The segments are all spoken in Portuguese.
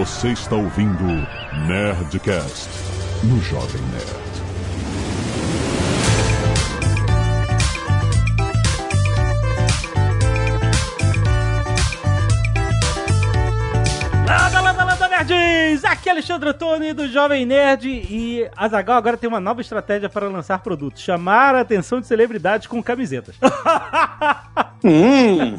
Você está ouvindo Nerdcast no Jovem Nerd. Nerds! Aqui é Alexandre Antônio do Jovem Nerd e a Zagal agora tem uma nova estratégia para lançar produtos. Chamar a atenção de celebridades com camisetas. Hum.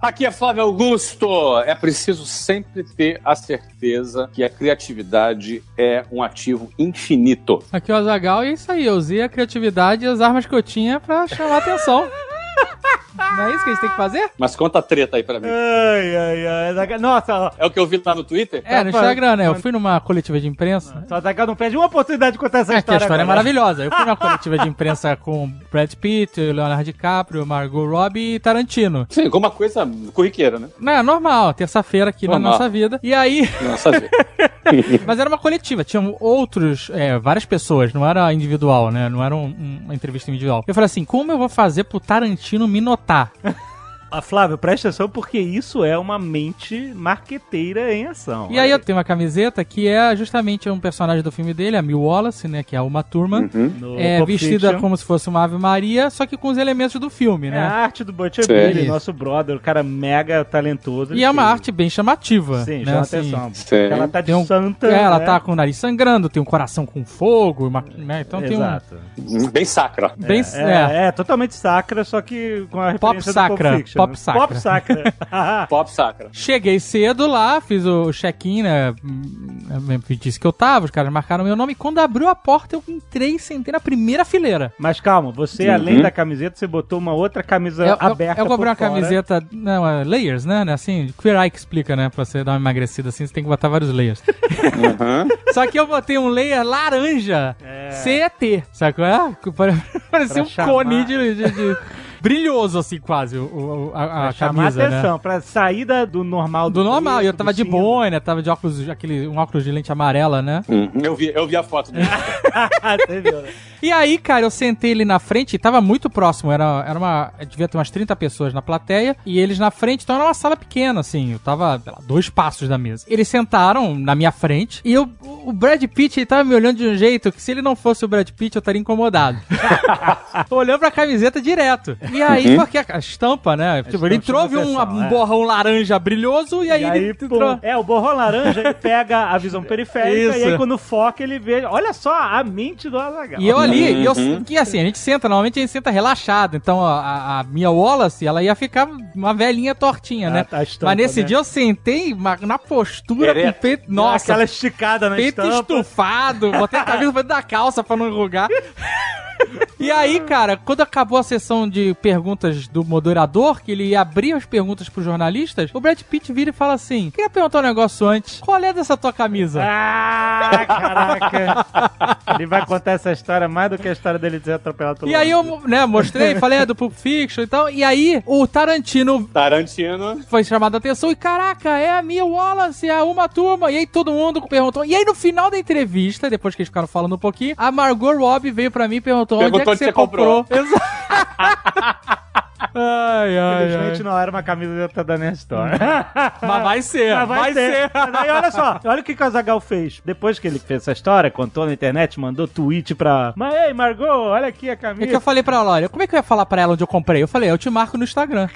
Aqui é Flávio Augusto. É preciso sempre ter a certeza que a criatividade é um ativo infinito. Aqui é o Azagal e é isso aí. Eu usei a criatividade e as armas que eu tinha pra chamar atenção. Não é isso que a gente tem que fazer? Mas conta a treta aí pra mim. ai, ai, ai. Nossa, ó, É o que eu vi lá no Twitter? É, no Instagram, né? Eu fui numa coletiva de imprensa. só a Zagal não perde uma oportunidade de contar essa É, que a história. história é agora. maravilhosa. Eu fui numa coletiva de imprensa com Brad Pitt, Leonardo DiCaprio, Margot Robbie e Tarantino. Sim, como uma coisa corriqueira, né? Não, é normal, terça-feira aqui na Normal. nossa vida. E aí, Nossa vida. mas era uma coletiva, tinham outros, é, várias pessoas, não era individual, né? Não era um- um- uma entrevista individual. Eu falei assim, como eu vou fazer pro Tarantino me notar? Ah, Flávio, presta atenção porque isso é uma mente marqueteira em ação. E aí eu tenho uma camiseta que é justamente um personagem do filme dele, a Mil Wallace, né? Que é a Uma Turma. No É vestida Fiction. como se fosse uma Ave Maria, só que com os elementos do filme, É a né? arte do Butcher. Billy, nosso brother, o cara mega talentoso. E é uma Ele arte bem chamativa. Sim, né? chama assim. atenção. Sim. Ela tá de um- santa. É, ela né? tá com o nariz sangrando, tem um coração com fogo, uma- né? então tem um. Exato. Bem sacra. Bem, É, é, é, totalmente sacra, só que com a Pop sacra, Fiction. Pop sacra. Pop sacra. Pop sacra. Cheguei cedo lá, fiz o check-in, né? hum, Disse que eu tava, os caras marcaram meu nome. E quando abriu a porta, eu entrei e sentei na primeira fileira. Mas calma, você, Uhum. além da camiseta, você botou uma outra camisa Eu, eu, aberta eu comprei uma fora. camiseta, não, é layers, né? né, Assim, Queer Eye que explica, né? Pra você dar uma emagrecida assim, você tem que botar vários layers. Uhum. Só que eu botei um layer laranja CET, sabe qual é? Parecia Pra um chamar. cone de, de- de- brilhoso, assim, quase, o, o- a, a Pra chamar camisa, né? atenção, pra sair da- do normal. Do normal, e eu preto, tava do de boina, tava de óculos, aquele, um óculos de lente amarela, né? Uhum. Eu, vi, eu vi a foto dele. Você viu, né? E aí, cara, eu sentei ali na frente e tava muito próximo. Era, era uma. Devia ter umas 30 pessoas na plateia. E eles na frente, então era uma sala pequena, assim. Eu tava, sei lá, dois passos da mesa. Eles sentaram na minha frente. E eu, o Brad Pitt ele tava me olhando de um jeito que se ele não fosse o Brad Pitt, eu estaria incomodado. Olhando pra camiseta direto. E aí, porque a, a estampa, né? Tipo, ele entrou, viu um, atenção, um é. borrão laranja brilhoso. E aí, E aí, ele pô, entrou. é, o borrão laranja, ele pega a visão periférica Isso. e aí quando foca ele vê, olha só a mente do Azaghal. E eu ali, e eu, Uhum. que assim, a gente senta, normalmente a gente senta relaxado. Então a, a, a minha Wallace, ela ia ficar uma velhinha tortinha, né? Ah, tá, a estampa, Mas nesse né? dia eu sentei na postura com o peito. Nossa, aquela esticada na peito estampa. estufado, botei a camisa dentro da calça pra não enrugar. E aí, cara, quando acabou a sessão de perguntas do moderador, que ele ia abrir as perguntas pros jornalistas, o Brad Pitt vira e fala assim: Queria perguntar um negócio antes. Qual é dessa tua camisa? Ah, caraca. ele vai contar essa história mais do que a história dele de ser atropelado pelo E aí eu, né, mostrei, falei é do Pulp Fiction e tal. E aí o Tarantino Tarantino. foi chamado a atenção e caraca, é a Mia Wallace, é uma turma. E aí todo mundo perguntou. E aí no final da entrevista, depois que eles ficaram falando um pouquinho, a Margot Robbie veio pra mim e perguntou, Perguntou que onde você você comprou? comprou. Exato. ai, ai, ai. Infelizmente não era uma camiseta da Nerd Store. Mas vai ser, Mas vai, ser. Mas aí, olha só, olha o que o Azagal fez. Depois que ele fez essa história, contou na internet, mandou tweet pra. Mas ei, Margot, olha aqui a É que eu camisa. falei pra ela, olha, como é que eu ia falar pra ela onde eu comprei? Eu falei, eu te marco no Instagram.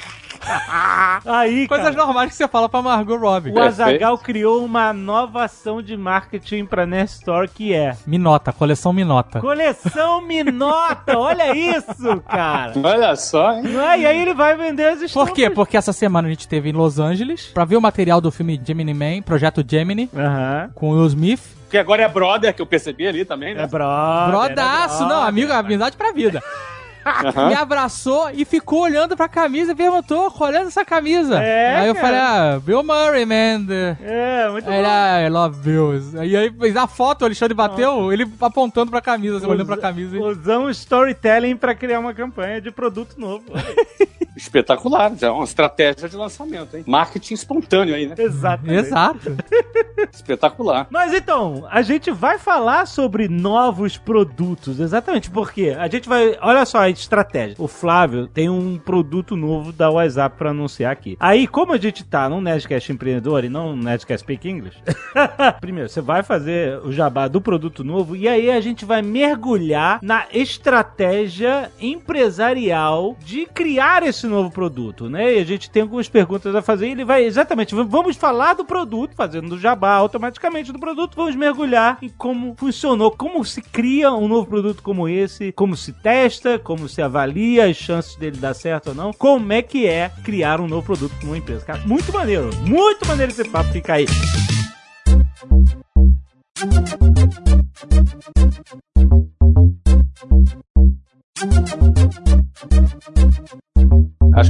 Aí, Coisas cara, normais que você fala pra Margot Robbie. o Azagal criou uma nova ação de marketing pra Nerd Store que é Minota, coleção Minota. Coleção Minota. olha isso, cara. Olha só, hein? Não é? E aí ele vai vender as estampas. Por quê? Porque essa semana a gente teve em Los Angeles pra ver o material do filme Gemini Man, Projeto Gemini, Aham. com o Will Smith. Que agora é brother, que eu percebi ali também, né? É brother. Brodaço, é não, brother. amigo, amizade pra vida. Aham. Me abraçou e ficou olhando pra camisa e perguntou, qual é essa camisa? É, aí eu cara. falei, ah, Bill Murray, man. É, muito Aí bom. ah, I love Bills. E aí fez a foto, o Alexandre bateu, ele apontando pra camisa, assim, olhando pra camisa. Usamos storytelling pra criar uma campanha de produto novo. Espetacular, já é uma estratégia de lançamento, hein? Marketing espontâneo aí, né? Exatamente. Exato. Espetacular. Mas então, a gente vai falar sobre novos produtos, exatamente, porque a gente vai. Olha só a estratégia. O Flávio tem um produto novo da WhatsApp pra anunciar aqui. Aí, como a gente tá num Nerdcast empreendedor e não num Nerdcast Speak English, primeiro, você vai fazer o jabá do produto novo e aí a gente vai mergulhar na estratégia empresarial de criar esse novo produto, né? E a gente tem algumas perguntas a fazer e ele vai exatamente, vamos falar do produto, fazendo o jabá automaticamente do produto, vamos mergulhar em como funcionou, como se cria um novo produto como esse, como se testa, como se avalia as chances dele dar certo ou não, como é que é criar um novo produto para uma empresa. Cara, muito maneiro, muito maneiro esse papo, fica aí.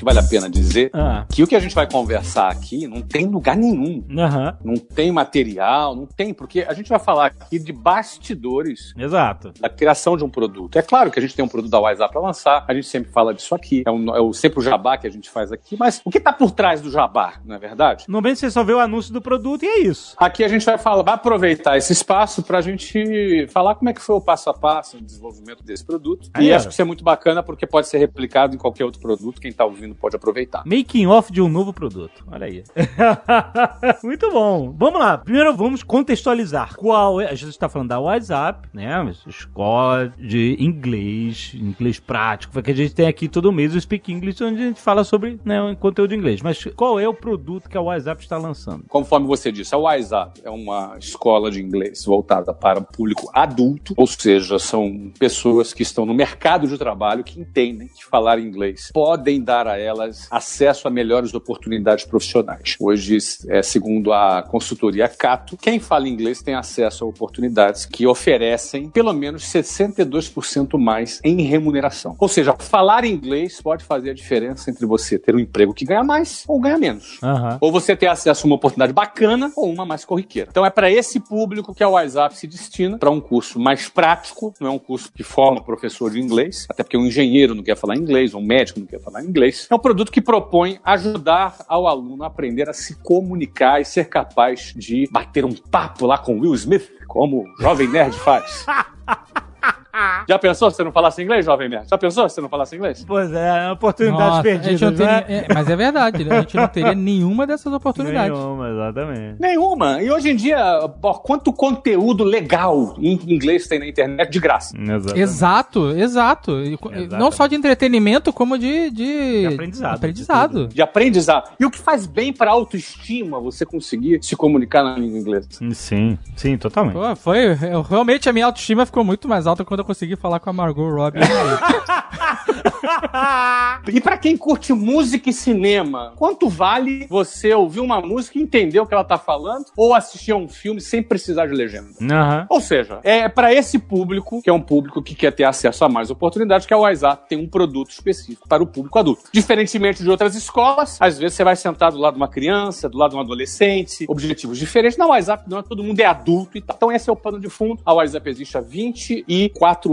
que vale a pena dizer Ah, que o que a gente vai conversar aqui não tem lugar nenhum. aham, Não tem material, não tem, porque a gente vai falar aqui de bastidores exato. da criação de um produto. É claro que a gente tem um produto da WhatsApp para lançar, a gente sempre fala disso aqui, é, um- é o, sempre o jabá que a gente faz aqui, mas o que está por trás do jabá, não é verdade? Normalmente você só vê o anúncio do produto e é isso. Aqui a gente vai falar, vai aproveitar esse espaço para a gente falar como é que foi o passo a passo no desenvolvimento desse produto. Aí, e ó. acho que isso é muito bacana porque pode ser replicado em qualquer outro produto. Quem está ouvindo pode aproveitar. Making off de um novo produto. Olha aí. Muito bom. Vamos lá. Primeiro vamos contextualizar. Qual é? A gente está falando da WhatsApp, né? Escola de inglês, inglês prático. Foi que a gente tem aqui todo mês o Speak English, onde a gente fala sobre né, o conteúdo inglês. Mas qual é o produto que a WhatsApp está lançando? Conforme você disse, a WhatsApp é uma escola de inglês voltada para o público adulto, ou seja, são pessoas que estão no mercado de trabalho, que entendem que falar inglês podem dar a elas acesso a melhores oportunidades profissionais. Hoje, é, segundo a consultoria Cato, quem fala inglês tem acesso a oportunidades que oferecem pelo menos 62% mais em remuneração. Ou seja, falar inglês pode fazer a diferença entre você ter um emprego que ganha mais ou ganha menos. Aham. Ou você ter acesso a uma oportunidade bacana ou uma mais corriqueira. Então é para esse público que a WhatsApp se destina, para um curso mais prático, não é um curso que forma professor de inglês, até porque um engenheiro não quer falar inglês, um médico não quer falar inglês. É um produto que propõe ajudar ao aluno a aprender a se comunicar e ser capaz de bater um papo lá com Will Smith, como o Jovem Nerd faz. Já pensou se você não falasse inglês, Jovem Nerd? Já pensou se você não falasse inglês? Pois é, oportunidades Nossa, a gente perdidas, não teria- né? é, mas é verdade, a gente não teria nenhuma dessas oportunidades. Nenhuma, exatamente. Nenhuma. E hoje em dia, ó, quanto conteúdo legal em inglês tem na internet de graça. Exatamente. Exato, exato. E. Não só de entretenimento, como de, de... De aprendizado, aprendizado. De aprendizado. E o que faz bem para autoestima você conseguir se comunicar na língua inglesa. Sim, sim, totalmente. Pô, foi. eu- realmente a minha autoestima ficou muito mais alta quando eu consegui falar com a Margot Robbie. E para quem curte música e cinema, quanto vale você ouvir uma música e entender o que ela tá falando ou assistir a um filme sem precisar de legenda? Aham. Ou seja, é para esse público, que é um público que quer ter acesso a mais oportunidades, que a WhatsApp tem um produto específico para o público adulto. Diferentemente de outras escolas, às vezes você vai sentar do lado de uma criança, do lado de um adolescente, objetivos diferentes. Na WhatsApp não, todo mundo é adulto e tal. Então esse é o pano de fundo. A WhatsApp existe há 24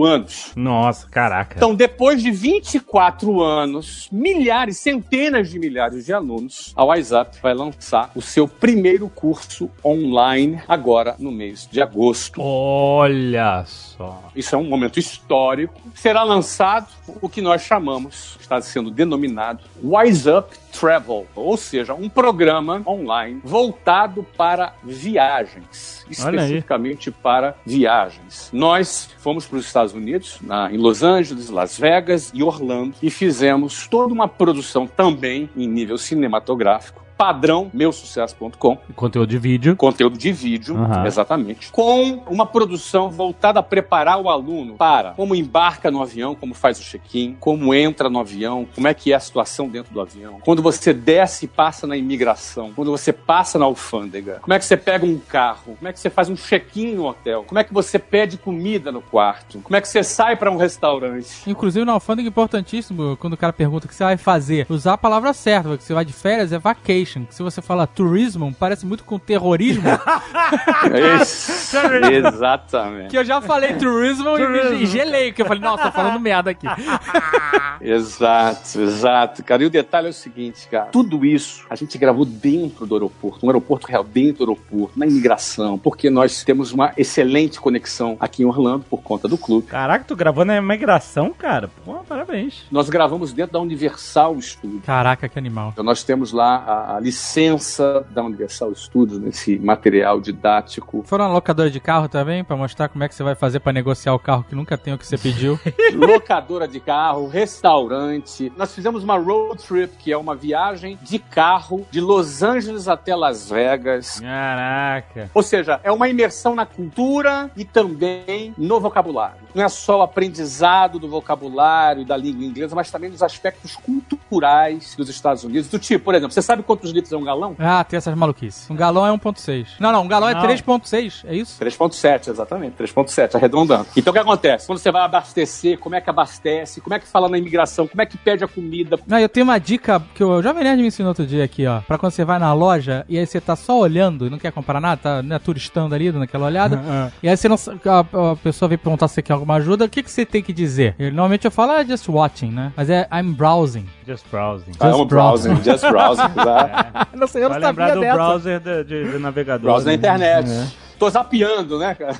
anos. Nossa, caraca. Então, depois de 24 anos, milhares, centenas de milhares de alunos, a WhatsApp vai lançar o seu primeiro curso online agora no mês de agosto. Olha só. Isso é um momento histórico. Será lançado o que nós chamamos, está sendo denominado Wise Up Travel, ou seja, um programa online voltado para viagens, especificamente para viagens. Nós fomos para os Estados Unidos, na- em Los Angeles, Las Vegas e Orlando, e fizemos toda uma produção também em nível cinematográfico. Padrão meusucesso.com, Conteúdo de vídeo. conteúdo de vídeo, Aham. exatamente, com uma produção voltada a preparar o aluno para como embarca no avião, como faz o check-in, como entra no avião, como é que é a situação dentro do avião, quando você desce e passa na imigração, quando você passa na alfândega, como é que você pega um carro, como é que você faz um check-in no hotel, como é que você pede comida no quarto, como é que você sai para um restaurante. Inclusive na alfândega é importantíssimo, quando o cara pergunta o que você vai fazer, usar a palavra certa, porque você vai de férias é vacation. Que se você fala turismo, parece muito com terrorismo. Isso, exatamente. que eu já falei turismo e, e gelei, que eu falei, nossa, tô falando merda aqui. Exato, exato, cara. E o detalhe é o seguinte, cara. Tudo isso a gente gravou dentro do aeroporto, um aeroporto real, dentro do aeroporto, na imigração, porque nós temos uma excelente conexão aqui em Orlando por conta do clube. Caraca, tu gravou na imigração, cara? Pô, parabéns. Nós gravamos dentro da Universal Studios. Caraca, que animal. Então nós temos lá a, a licença da Universal Studios nesse material didático. Foram locadora de carro também, pra mostrar como é que você vai fazer pra negociar o carro que nunca tem o que você pediu. locadora de carro, restaurante. Nós fizemos uma road trip, que é uma viagem de carro de Los Angeles até Las Vegas. Caraca. Ou seja, é uma imersão na cultura e também no vocabulário. Não é só o aprendizado do vocabulário e da língua inglesa, mas também dos aspectos culturais dos Estados Unidos. Do tipo, por exemplo, você sabe quantos litros é um galão? Ah, tem essas maluquices. Um galão é 1.6. Não, não, um galão Não. é 3.6, é isso? 3.7, exatamente, 3.7, arredondando. Então o que acontece? Quando você vai abastecer, como é que abastece, como é que fala na imigração, como é que pede a comida. Não, eu tenho uma dica que o Jovem Nerd me ensinou outro dia aqui, ó. Pra quando você vai na loja e aí você tá só olhando e não quer comprar nada, tá né, turistando ali, dando aquela olhada. e aí você não, a, a pessoa vem perguntar se você quer alguma ajuda, o que, que você tem que dizer? Eu, normalmente eu falo, ah, just watching, né? Mas é I'm browsing. Just browsing. Ah, é um browsing, just browsing, exato. não sei, eu Vai não lembrar sabia do dessa. browser de, de- de navegador. Browser na né? internet. É. Tô zapeando, né, cara?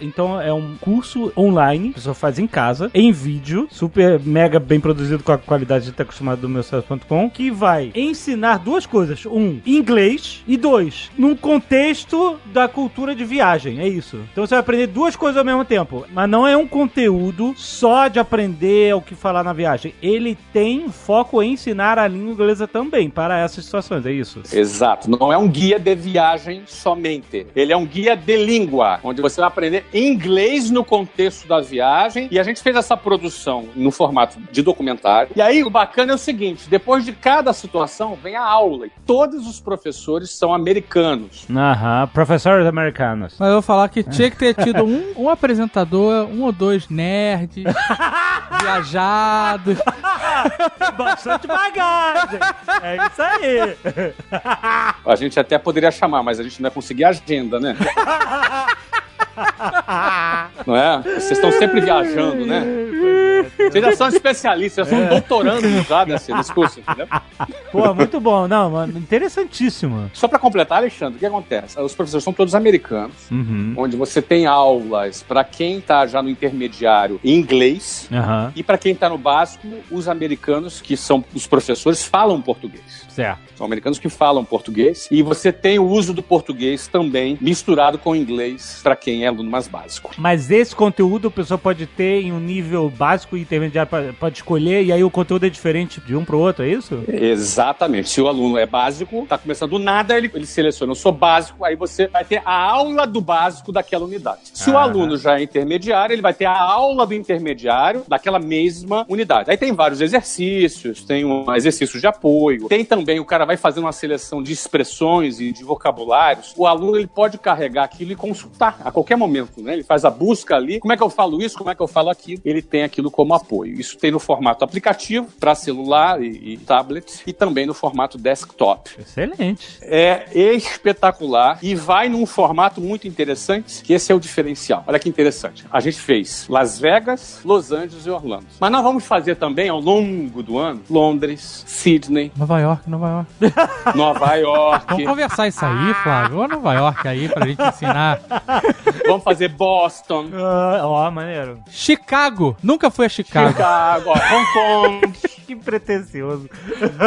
Então é um curso online, a pessoa faz em casa, em vídeo, super mega bem produzido com a qualidade de estar acostumado do meu site.com, que vai ensinar duas coisas. Um, inglês, e dois, num contexto da cultura de viagem. É isso. Então você vai aprender duas coisas ao mesmo tempo. Mas não é um conteúdo só de aprender o que falar na viagem. Ele tem foco em ensinar a língua inglesa também para essas situações. É isso. Exato. Não é um guia de viagem somente. Ele é um guia de língua, onde você vai aprender inglês no contexto da viagem. E a gente fez essa produção no formato de documentário. E aí o bacana é o seguinte: depois de cada situação vem a aula. E todos os professores são americanos. Aham, professores americanos. Mas eu vou falar que tinha que ter tido um, um apresentador, um ou dois nerds, viajados. Bastante bagagem. É isso aí. A gente até poderia chamar, mas a gente não ia conseguir agenda, né? Não é? Vocês estão sempre viajando, né? Vocês já são especialistas, já são doutorandos já desse, desse curso, entendeu? Pô, muito bom. Não, mano, interessantíssimo. Só para completar, Alexandre, o que acontece? Os professores são todos americanos, Uhum. onde você tem aulas para quem tá já no intermediário em inglês Aham. e para quem tá no básico, os americanos, que são os professores, falam português. Certo. São americanos que falam português e você tem o uso do português também misturado com o inglês para quem é aluno mais básico. Mas esse conteúdo a pessoa pode ter em um nível básico e intermediário, pode- escolher, e aí o conteúdo é diferente de um pro outro, é isso? Exatamente. Se o aluno é básico, tá começando do nada, ele, ele seleciona, eu sou básico, aí você vai ter a aula do básico daquela unidade. Se o Ah. aluno já é intermediário, ele vai ter a aula do intermediário daquela mesma unidade. Aí tem vários exercícios, tem um exercício de apoio, tem também o cara vai fazendo uma seleção de expressões e de vocabulários. O aluno ele pode carregar aquilo e consultar a qualquer momento, né? Ele faz a busca ali, como é que eu falo isso, como é que eu falo aquilo. Ele tem aquilo como apoio. Isso tem no formato aplicativo para celular e, e tablet e também no formato desktop. Excelente. É espetacular e vai num formato muito interessante, que esse é o diferencial. Olha que interessante. A gente fez Las Vegas, Los Angeles e Orlando. Mas nós vamos fazer também ao longo do ano Londres, Sydney, Nova York, Nova York. Nova York. Vamos conversar isso aí, Flávio. Ou Nova York aí pra gente ensinar. Vamos fazer Boston, Ah, Ó, maneiro. Chicago. Nunca fui a Chicago. Chicago, ó, Hong Kong. Que pretencioso.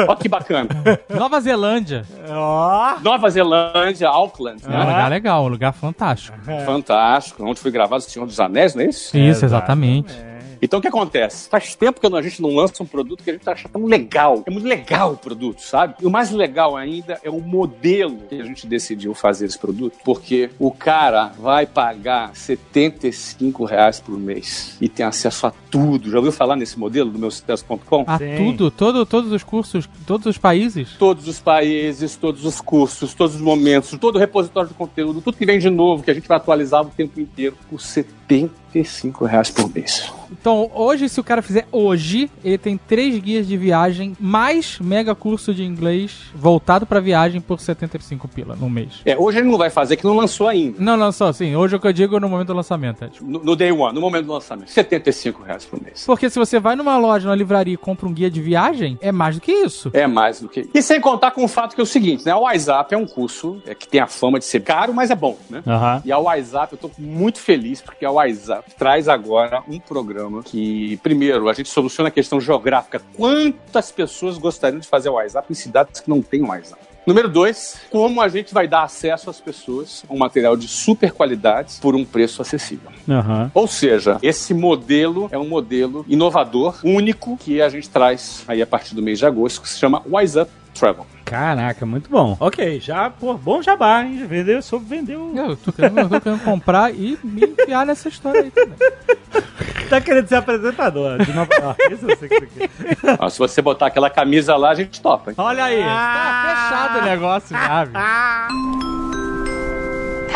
Ó que bacana. Nova Zelândia. Ó. Nova Zelândia, Auckland, É um né? lugar legal, um lugar fantástico. Fantástico. Onde foi gravado o Senhor dos Anéis, não é isso? Isso, exatamente. Então o que acontece? Faz tempo que a gente não lança um produto que a gente acha tão legal. É muito legal o produto, sabe? E o mais legal ainda é o modelo que a gente decidiu fazer esse produto. Porque o cara vai pagar 75 reais por mês e tem acesso a tudo. Já ouviu falar nesse modelo do meu sucesso.com? A Sim. tudo, todo, todos os cursos, todos os países. Todos os países, todos os cursos, todos os momentos, todo o repositório de conteúdo, tudo que vem de novo, que a gente vai atualizar o tempo inteiro por 75 75 reais por mês. Então, hoje, se o cara fizer hoje, ele tem três guias de viagem, mais mega curso de inglês voltado pra viagem por 75 pila no mês. É, hoje ele não vai fazer, que não lançou ainda. Não, não, só assim, hoje é o que eu digo no momento do lançamento. É, tipo. No, no day one, no momento do lançamento. 75 reais por mês. Porque se você vai numa loja, numa livraria e compra um guia de viagem, é mais do que isso. É mais do que isso. E sem contar com o fato que é o seguinte, né? O WhatsApp é um curso é, que tem a fama de ser caro, mas é bom, né? E a WhatsApp, eu tô muito feliz porque a WhatsApp traz agora um programa que, primeiro, a gente soluciona a questão geográfica. Quantas pessoas gostariam de fazer o WhatsApp em cidades que não têm WhatsApp? Número dois, como a gente vai dar acesso às pessoas a um material de super qualidade por um preço acessível. Aham. Ou seja, esse modelo é um modelo inovador, único, que a gente traz aí a partir do mês de agosto, que se chama Wise Up Travel. Caraca, muito bom. Ok, já, pô, bom jabá, hein? Vendeu, soube vender o... Eu tô querendo, eu tô querendo comprar e me enfiar nessa história aí também. Tá querendo ser apresentador de Nova York. Isso eu sei que você quer. Ó, se você botar aquela camisa lá, a gente topa. hein? Olha aí, tá fechado o negócio já, viu?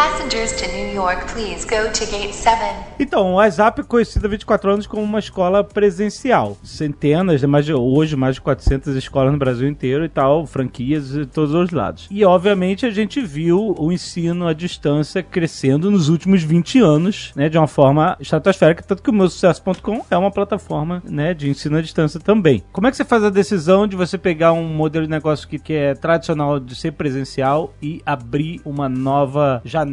Passengers to New York, please go to gate 7. Então, o WhatsApp é conhecido há 24 anos como uma escola presencial. Centenas, né, mais de, hoje mais de 400 escolas no Brasil inteiro e tal, franquias de todos os lados. E, obviamente, a gente viu o ensino à distância crescendo nos últimos 20 anos, né, de uma forma estratosférica, tanto que o meu sucesso.com é uma plataforma, né, de ensino à distância também. Como é que você faz a decisão de você pegar um modelo de negócio que, que é tradicional de ser presencial e abrir uma nova janela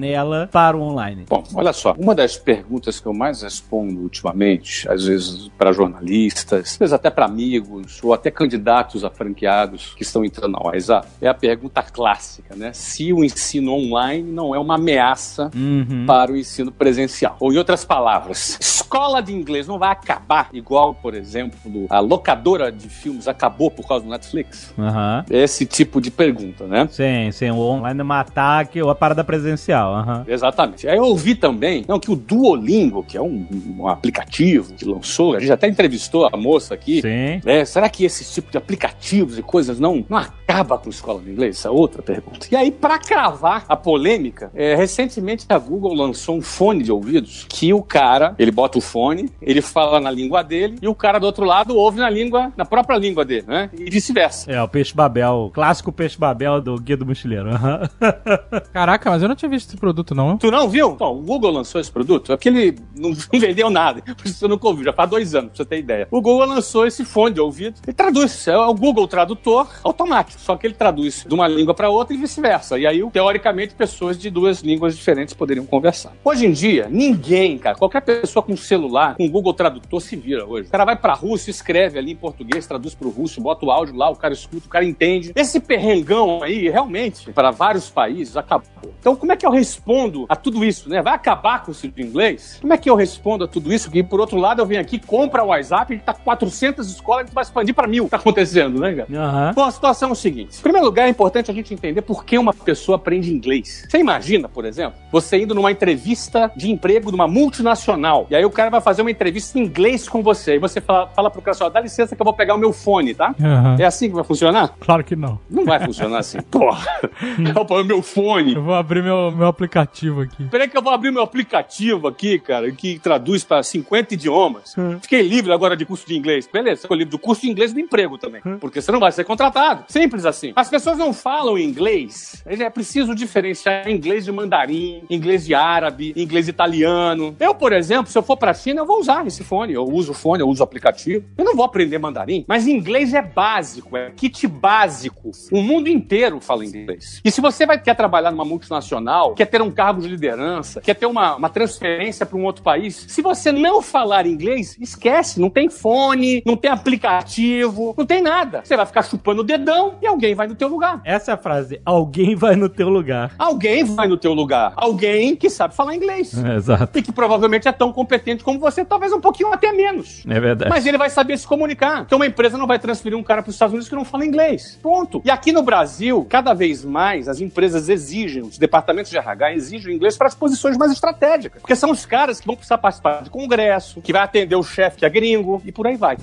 para o online? Bom, olha só, uma das perguntas que eu mais respondo ultimamente, às vezes para jornalistas, às vezes até para amigos, ou até candidatos a franqueados que estão entrando na WhatsApp, é a pergunta clássica, né? Se o ensino online não é uma ameaça Uhum. para o ensino presencial. Ou, em outras palavras, escola de inglês não vai acabar igual, por exemplo, a locadora de filmes acabou por causa do Netflix? Aham. Esse tipo de pergunta, né? Sim, sim, o online matar que a parada presencial. Aham. Exatamente. Aí eu ouvi também não, que o Duolingo, que é um, um aplicativo que lançou, a gente até entrevistou a moça aqui. Sim. né, será que esse tipo de aplicativos e coisas não, não acaba com a escola de inglês? Essa é outra pergunta. E aí, para cravar a polêmica, é, recentemente a Google lançou um fone de ouvidos que o cara, ele bota o fone, ele fala na língua dele e o cara do outro lado ouve na língua, na própria língua dele, né? E vice-versa. É, o peixe babel, o clássico peixe babel do Guia do Mochileiro. Aham. Caraca, mas eu não tinha visto esse produto, não. Tu não viu? Então, o Google lançou esse produto, é porque ele não vendeu nada. Por isso você nunca ouviu, já faz dois anos, pra você ter ideia. O Google lançou esse fone de ouvido. Ele traduz, é o Google Tradutor automático, só que ele traduz de uma língua para outra e vice-versa. E aí, teoricamente, pessoas de duas línguas diferentes poderiam conversar. Hoje em dia, ninguém, cara, qualquer pessoa com celular, com Google Tradutor, se vira hoje. O cara vai pra Rússia, escreve ali em português, traduz pro russo, bota o áudio lá, o cara escuta, o cara entende. Esse perrengão aí, realmente, para vários países, acabou. Então, como é que eu respondo a tudo isso, né? Vai acabar com o ensino de inglês? Como é que eu respondo a tudo isso? Que, por outro lado, eu venho aqui, compra o WhatsApp, ele tá com 400 escolas, a gente vai expandir para mil. Tá acontecendo, né, cara? Aham. Bom, a situação é o seguinte. Em primeiro lugar, é importante a gente entender por que uma pessoa aprende inglês. Você imagina, por exemplo, você indo numa entrevista de emprego de uma multinacional, e aí o cara vai fazer uma entrevista em inglês com você, e você fala, fala pro cara assim, ó, dá licença que eu vou pegar o meu fone, tá? Aham. É assim que vai funcionar? Claro que não. Não vai funcionar assim. Porra, eu vou meu fone. Eu vou abrir meu, meu aplicativo aqui. Peraí que eu vou abrir meu aplicativo aqui, cara, que traduz para 50 idiomas. Fiquei livre agora de curso de inglês. Beleza, ficou livre do curso de inglês do emprego também. Porque você não vai ser contratado. Simples assim. As pessoas não falam inglês. É preciso diferenciar inglês de mandarim, inglês de árabe, inglês italiano. Eu, por exemplo, se eu for pra China, eu vou usar esse fone. Eu uso o fone, eu uso o aplicativo. Eu não vou aprender mandarim. Mas inglês é básico, é kit básico. O mundo inteiro fala inglês. E se você vai quer trabalhar numa multinacional, quer ter um cargo de liderança, quer ter uma, uma transferência para um outro país, se você não falar inglês, esquece. Não tem fone, não tem aplicativo, não tem nada. Você vai ficar chupando o dedão e alguém vai no teu lugar. Essa é a frase. Alguém vai no teu lugar. Alguém vai no teu lugar. Alguém que sabe falar inglês. É, exato. E que provavelmente é tão competente como você, talvez um pouquinho até menos. É verdade. Mas ele vai saber se comunicar. Então uma empresa não vai transferir um cara para os Estados Unidos que não fala inglês. Ponto. E aqui no Brasil, cada vez mais as empresas exigem os departamentos de RH exigem o inglês para as posições mais estratégicas. Porque são os caras que vão precisar participar de congresso, que vai atender o chefe que é gringo, e por aí vai.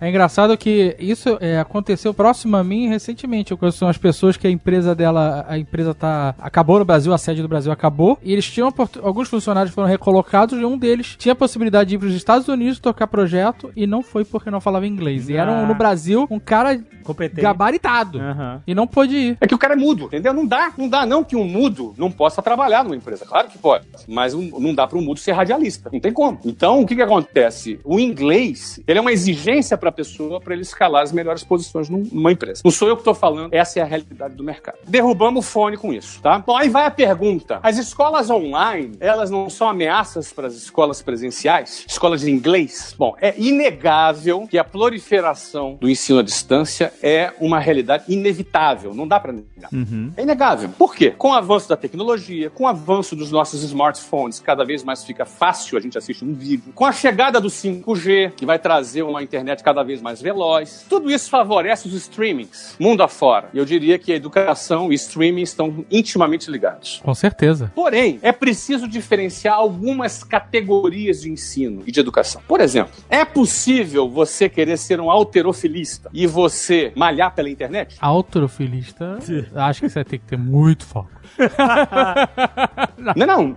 É engraçado que isso é, aconteceu próximo a mim recentemente. Eu conheço umas pessoas que a empresa dela, a empresa tá acabou no Brasil, a sede do Brasil acabou, e eles tinham alguns funcionários foram recolocados e um deles tinha a possibilidade de ir para os Estados Unidos tocar projeto e não foi porque não falava inglês. E era Ah. no Brasil um cara Competente. gabaritado Aham. e não pôde ir. É que o cara é mudo, entendeu? Não dá, não dá não que um mudo não possa trabalhar numa empresa. Claro que pode, mas um- não dá para um mudo ser radialista. Não tem como. Então, o que que acontece? O inglês, ele é uma exigência para a pessoa para ele escalar as melhores posições num- numa empresa. Não sou eu que estou falando, essa é a realidade do mercado. Derrubamos o fone com isso, tá? Bom, aí vai a pergunta. As escolas online, elas não são ameaças para as escolas presenciais? Escolas de inglês? Bom, é inegável que a proliferação do ensino à distância é uma realidade inevitável. Não dá para negar. É inegável. Por quê? Com o avanço da tecnologia, com o avanço dos nossos smartphones, cada vez mais fica fácil a gente assistir um vídeo. Com a chegada do 5G, que vai trazer uma internet cada vez mais veloz. Tudo isso favorece os streamings, mundo afora. E eu diria que a educação e streaming estão intimamente ligados. Com certeza. Porém, é preciso diferenciar algumas categorias de ensino e de educação. Por exemplo, é possível você querer ser um alterofilista e você malhar pela internet? Autorofilista, acho que você vai ter que ter muito foco. Não, não.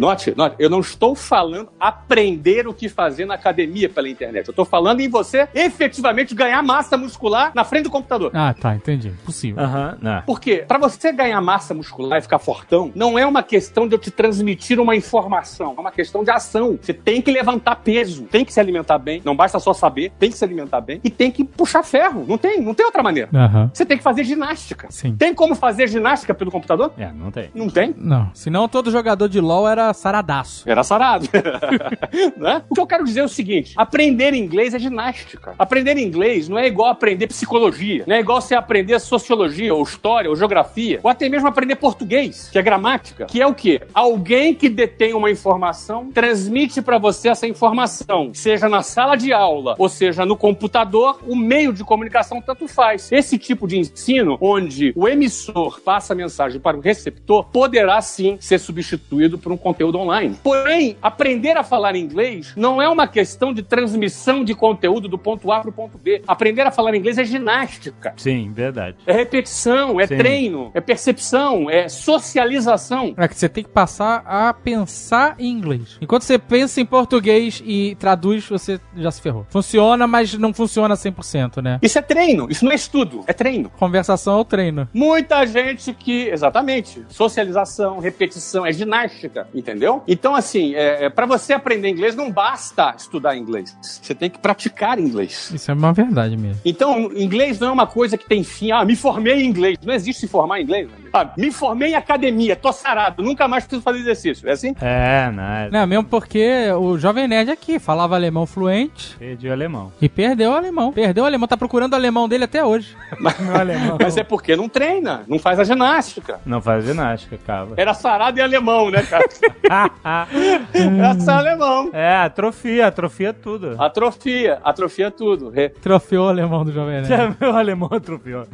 Note, note, eu não estou falando aprender o que fazer na academia pela internet. Eu estou falando em você efetivamente ganhar massa muscular na frente do computador. Ah, tá, entendi. Possível. Aham, não. Porque para você ganhar massa muscular e ficar fortão, não é uma questão de eu te transmitir uma informação, é uma questão de ação. Você tem que levantar peso, tem que se alimentar bem, não basta só saber, tem que se alimentar bem e tem que puxar ferro. Não tem, não tem outra maneira. Aham. Você tem que fazer ginástica. Sim. Tem como fazer ginástica pelo computador? É, não tem. Não tem. Não, senão todo jogador de LoL era saradaço. Era sarado. né? O que eu quero dizer é o seguinte: aprender inglês é ginástica. Aprender inglês não é igual aprender psicologia, não é igual você aprender sociologia, ou história, ou geografia, ou até mesmo aprender português, que é gramática, que é o quê? Alguém que detém uma informação transmite para você essa informação, seja na sala de aula, ou seja no computador, o meio de comunicação tanto faz. Esse tipo de ensino, onde o emissor passa a mensagem para o receptor, poderá sim ser substituído por um conteúdo online. Porém, aprender a falar inglês não é uma questão de transmissão de conteúdo do ponto A para o ponto B. Aprender a falar inglês é ginástica. Sim, verdade. É repetição, é Sim. treino, é percepção, é socialização. É que você tem que passar a pensar em inglês. Enquanto você pensa em português e traduz, você já se ferrou. Funciona, mas não funciona 100%, né? Isso é treino, isso não é estudo, é treino. Conversação é o treino. Muita gente que. Exatamente. Socialização, repetição, é ginástica, entendeu? Então, assim, é, é, para você aprender inglês, não basta estudar inglês. Você tem que praticar inglês. Isso é uma verdade mesmo. Então, inglês não é uma coisa que tem fim. Ah, me formei em inglês. Não existe se formar em inglês. amigo. Ah, me formei em academia, tô sarado, nunca mais preciso fazer exercício. É assim? É, não. é- Não, mesmo porque o Jovem Nerd aqui falava alemão fluente Perdi o alemão. e perdeu o alemão. Perdeu o alemão, tá procurando o alemão dele até hoje. Meu alemão. Mas é porque não treina, não faz a ginástica. Não faz ginástica, cava. Era sarado e alemão, né, cara? Era só alemão. É, atrofia, atrofia tudo. Atrofia, atrofia tudo. Re- Trofeu o alemão do Jovem Nerd. É, meu alemão atrofiou.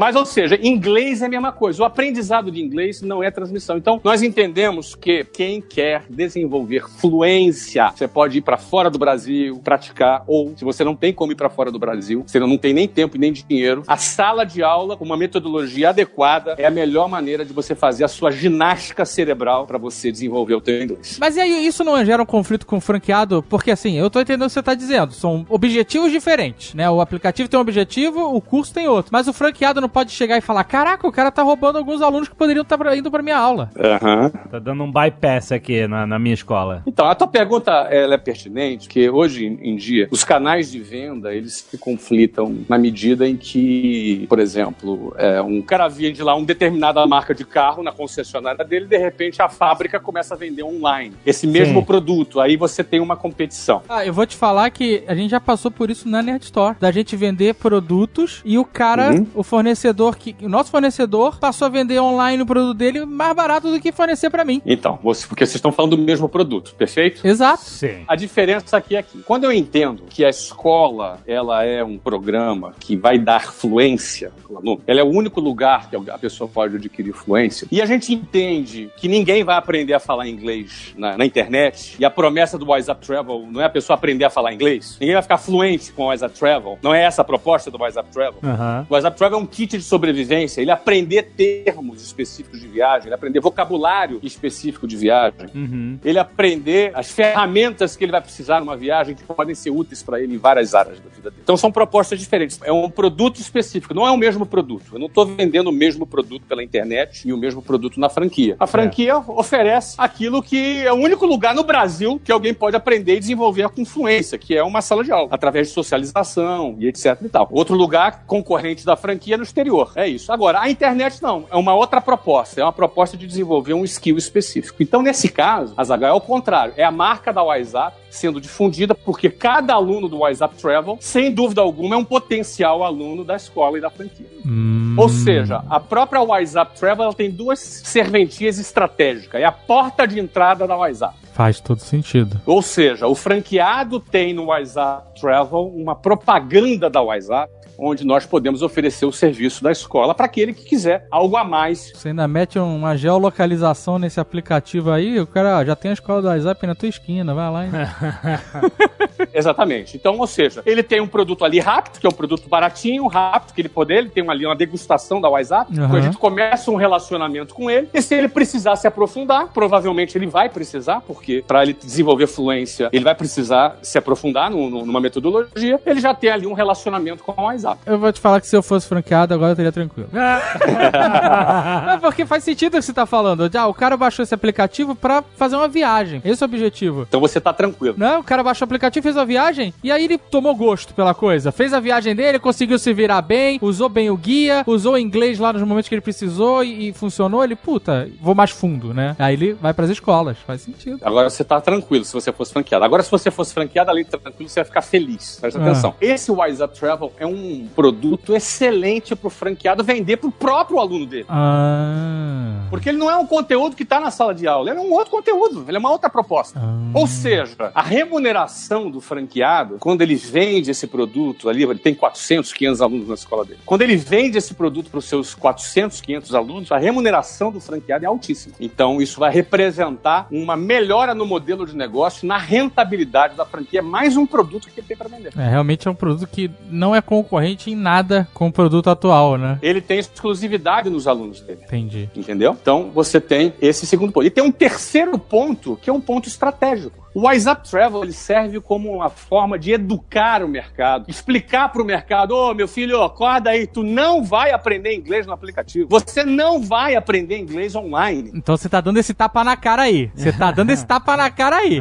Mas, ou seja, inglês é a mesma coisa. O aprendizado de inglês não é transmissão. Então, nós entendemos que quem quer desenvolver fluência, você pode ir para fora do Brasil, praticar, ou se você não tem como ir para fora do Brasil, você não tem nem tempo nem dinheiro, a sala de aula, uma metodologia adequada, é a melhor maneira de você fazer a sua ginástica cerebral para você desenvolver o teu inglês. Mas e aí, isso não gera um conflito com o franqueado? Porque assim, eu tô entendendo o que você tá dizendo. São objetivos diferentes, né? O aplicativo tem um objetivo, o curso tem outro. Mas o franqueado não pode chegar e falar: caraca, o cara tá roubando alguns alunos que poderiam estar indo pra minha aula. Aham. Tá dando um bypass aqui na, na minha escola. Então, a tua pergunta ela é pertinente, porque hoje em dia os canais de venda eles se conflitam na medida em que, por exemplo, é, um cara vende lá uma determinada marca de carro na concessionária dele, de repente a fábrica começa a vender online esse mesmo Sim. produto. Aí você tem uma competição. Ah, eu vou te falar que a gente já passou por isso na Nerd Store. Da gente vender produtos e o cara, Uhum. o fornecedor, que o nosso fornecedor passou a vender online o produto dele mais barato do que fornecer pra mim. Então, você- porque vocês estão falando do mesmo produto, perfeito? Exato. Sim. A diferença aqui é que, quando eu entendo que a escola ela é um programa que vai dar fluência ao aluno, ela é o único lugar que a pessoa pode adquirir fluência. E a gente entende que ninguém vai aprender a falar inglês na, na internet. E a promessa do WhatsApp Travel não é a pessoa aprender a falar inglês. Ninguém vai ficar fluente com o WhatsApp Travel. Não é essa a proposta do WhatsApp Travel. Aham. O WhatsApp Travel é um kit de sobrevivência. Ele aprender termos específicos de viagem, ele aprender vocabulário específico de viagem, Uhum. ele aprender as ferramentas que ele vai precisar numa viagem que podem ser úteis para ele em várias áreas da vida dele. Então são propostas diferentes. É um produto específico, não é o mesmo produto. Eu não estou vendendo o mesmo produto pela internet e o mesmo produto na franquia. A franquia oferece aquilo que é o único lugar no Brasil que alguém pode aprender e desenvolver com fluência, que é uma sala de aula, através de socialização e etc e tal. Outro lugar concorrente da franquia é no exterior. É isso. Agora, a internet não. É uma outra proposta. É uma proposta de desenvolver um skill específico. Então, nesse caso, a Zagal é o contrário. É a marca da WhatsApp sendo difundida porque cada aluno do WhatsApp Travel, sem dúvida alguma, é um potencial aluno da escola e da franquia. Hum. Ou seja, a própria WhatsApp Travel tem duas serventias estratégicas. É a porta de entrada da WhatsApp. Faz todo sentido. Ou seja, o franqueado tem no WhatsApp Travel uma propaganda da WhatsApp, onde nós podemos oferecer o serviço da escola para aquele que quiser algo a mais. Você ainda mete uma geolocalização nesse aplicativo aí, o cara ó, já tem a escola do WhatsApp na tua esquina, vai lá. E... Exatamente. Então, ou seja, ele tem um produto ali rápido, que é um produto baratinho, rápido, que ele poder, ele tem ali uma degustação da WhatsApp, Uhum. então a gente começa um relacionamento com ele, e se ele precisar se aprofundar, provavelmente ele vai precisar, porque para ele desenvolver fluência, ele vai precisar se aprofundar no- no- numa metodologia, ele já tem ali um relacionamento com a WhatsApp. Eu vou te falar que se eu fosse franqueado, agora eu teria tranquilo. é porque faz sentido o que você tá falando. Ah, o cara baixou esse aplicativo pra fazer uma viagem. Esse é o objetivo. Então você tá tranquilo. Não, o cara baixou o aplicativo, fez uma viagem, e aí ele tomou gosto pela coisa. Fez a viagem dele, conseguiu se virar bem, usou bem o guia, usou o inglês lá nos momentos que ele precisou e, e funcionou. Ele, puta, vou mais fundo, né? Aí ele vai pras escolas. Faz sentido. Agora você tá tranquilo se você fosse franqueado. Agora, se você fosse franqueado, além de tranquilo, você vai ficar feliz. Presta Ah. atenção. Esse WhatsApp Travel é um produto excelente pro franqueado vender pro próprio aluno dele. Ah. Porque ele não é um conteúdo que tá na sala de aula, ele é um outro conteúdo, ele é uma outra proposta. Ah. Ou seja, a remuneração do franqueado, quando ele vende esse produto ali, ele tem 400, 500 alunos na escola dele. Quando ele vende esse produto para os seus 400, 500 alunos, a remuneração do franqueado é altíssima. Então, isso vai representar uma melhora no modelo de negócio, na rentabilidade da franquia, é mais um produto que ele tem para vender. É, realmente é um produto que não é concorrente em nada com o produto atual, né? Ele tem exclusividade nos alunos dele. Entendi. Entendeu? Então você tem esse segundo ponto. E tem um terceiro ponto, que é um ponto estratégico. O WhatsApp Travel ele serve como uma forma de educar o mercado, explicar para o mercado: ô meu filho, acorda aí, tu não vai aprender inglês no aplicativo. Você não vai aprender inglês online. Então você tá dando esse tapa na cara aí. Você tá dando esse tapa na cara aí.